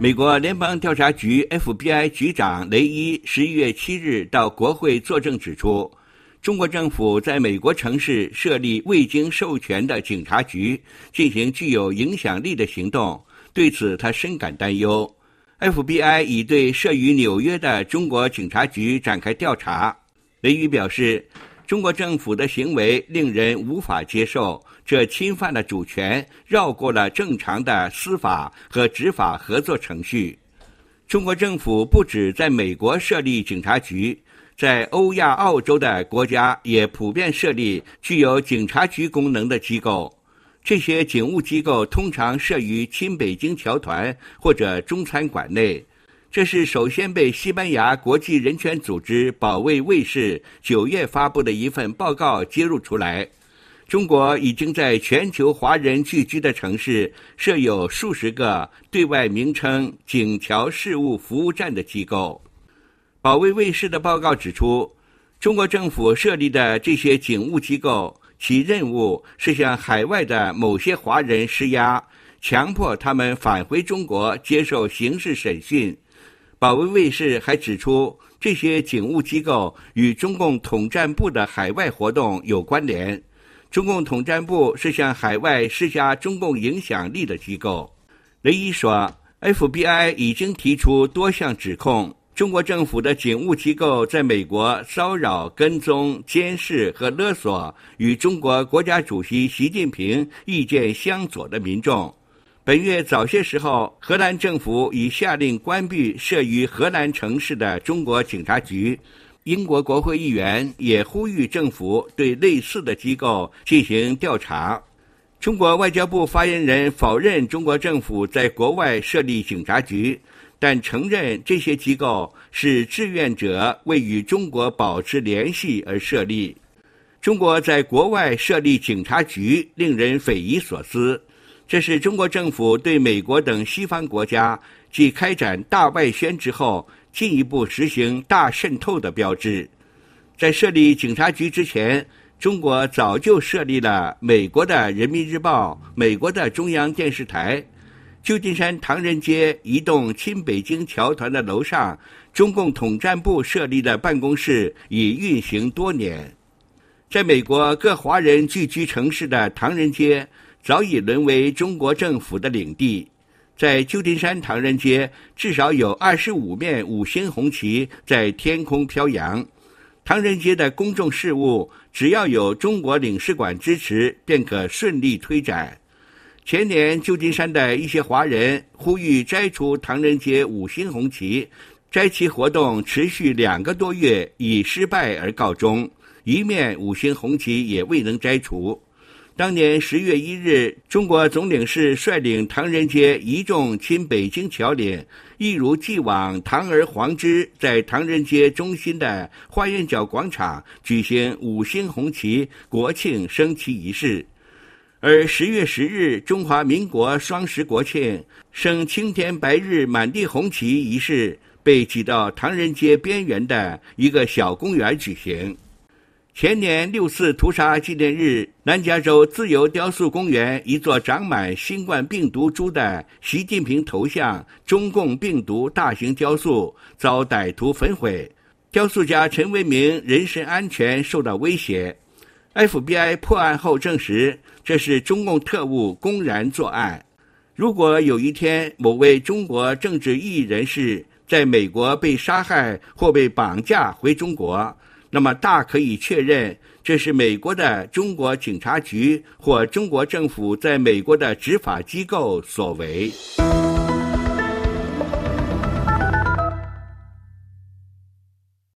美国联邦调查局 FBI 局长雷伊十一月七日到国会作证指出，中国政府在美国城市设立未经授权的警察局，进行具有影响力的行动。对此，他深感担忧。FBI 已对设于纽约的中国警察局展开调查。雷伊表示，中国政府的行为令人无法接受，这侵犯了主权，绕过了正常的司法和执法合作程序。中国政府不止在美国设立警察局，在欧亚澳洲的国家也普遍设立具有警察局功能的机构。这些警务机构通常设于亲北京侨团或者中餐馆内。这是首先被西班牙国际人权组织保卫卫士九月发布的一份报告揭露出来。中国已经在全球华人聚居的城市设有数十个对外名称“警侨事务服务站”的机构。保卫卫士的报告指出，中国政府设立的这些警务机构。其任务是向海外的某些华人施压，强迫他们返回中国接受刑事审讯。保卫卫士还指出，这些警务机构与中共统战部的海外活动有关联。中共统战部是向海外施加中共影响力的机构。雷伊说，FBI 已经提出多项指控。中国政府的警务机构在美国骚扰、跟踪、监视和勒索与中国国家主席习近平意见相左的民众。本月早些时候，荷兰政府已下令关闭设于荷兰城市的中国警察局。英国国会议员也呼吁政府对类似的机构进行调查。中国外交部发言人否认中国政府在国外设立警察局。但承认这些机构是志愿者为与中国保持联系而设立。中国在国外设立警察局令人匪夷所思，这是中国政府对美国等西方国家继开展大外宣之后进一步实行大渗透的标志。在设立警察局之前，中国早就设立了美国的《人民日报》、美国的中央电视台。旧金山唐人街一栋亲北京侨团的楼上，中共统战部设立的办公室已运行多年。在美国各华人聚居城市的唐人街，早已沦为中国政府的领地。在旧金山唐人街，至少有二十五面五星红旗在天空飘扬。唐人街的公众事务，只要有中国领事馆支持，便可顺利推展。前年，旧金山的一些华人呼吁摘除唐人街五星红旗，摘旗活动持续两个多月，以失败而告终，一面五星红旗也未能摘除。当年十月一日，中国总领事率领唐人街一众亲北京侨领，一如既往堂而皇之，在唐人街中心的花园角广场举行五星红旗国庆升旗仪式。而十月十日，中华民国双十国庆升青天白日满地红旗仪式被挤到唐人街边缘的一个小公园举行。前年六四屠杀纪念日，南加州自由雕塑公园一座长满新冠病毒株的习近平头像中共病毒大型雕塑遭歹徒焚毁，雕塑家陈为民人身安全受到威胁。FBI 破案后证实，这是中共特务公然作案。如果有一天某位中国政治异议人士在美国被杀害或被绑架回中国，那么大可以确认，这是美国的中国警察局或中国政府在美国的执法机构所为。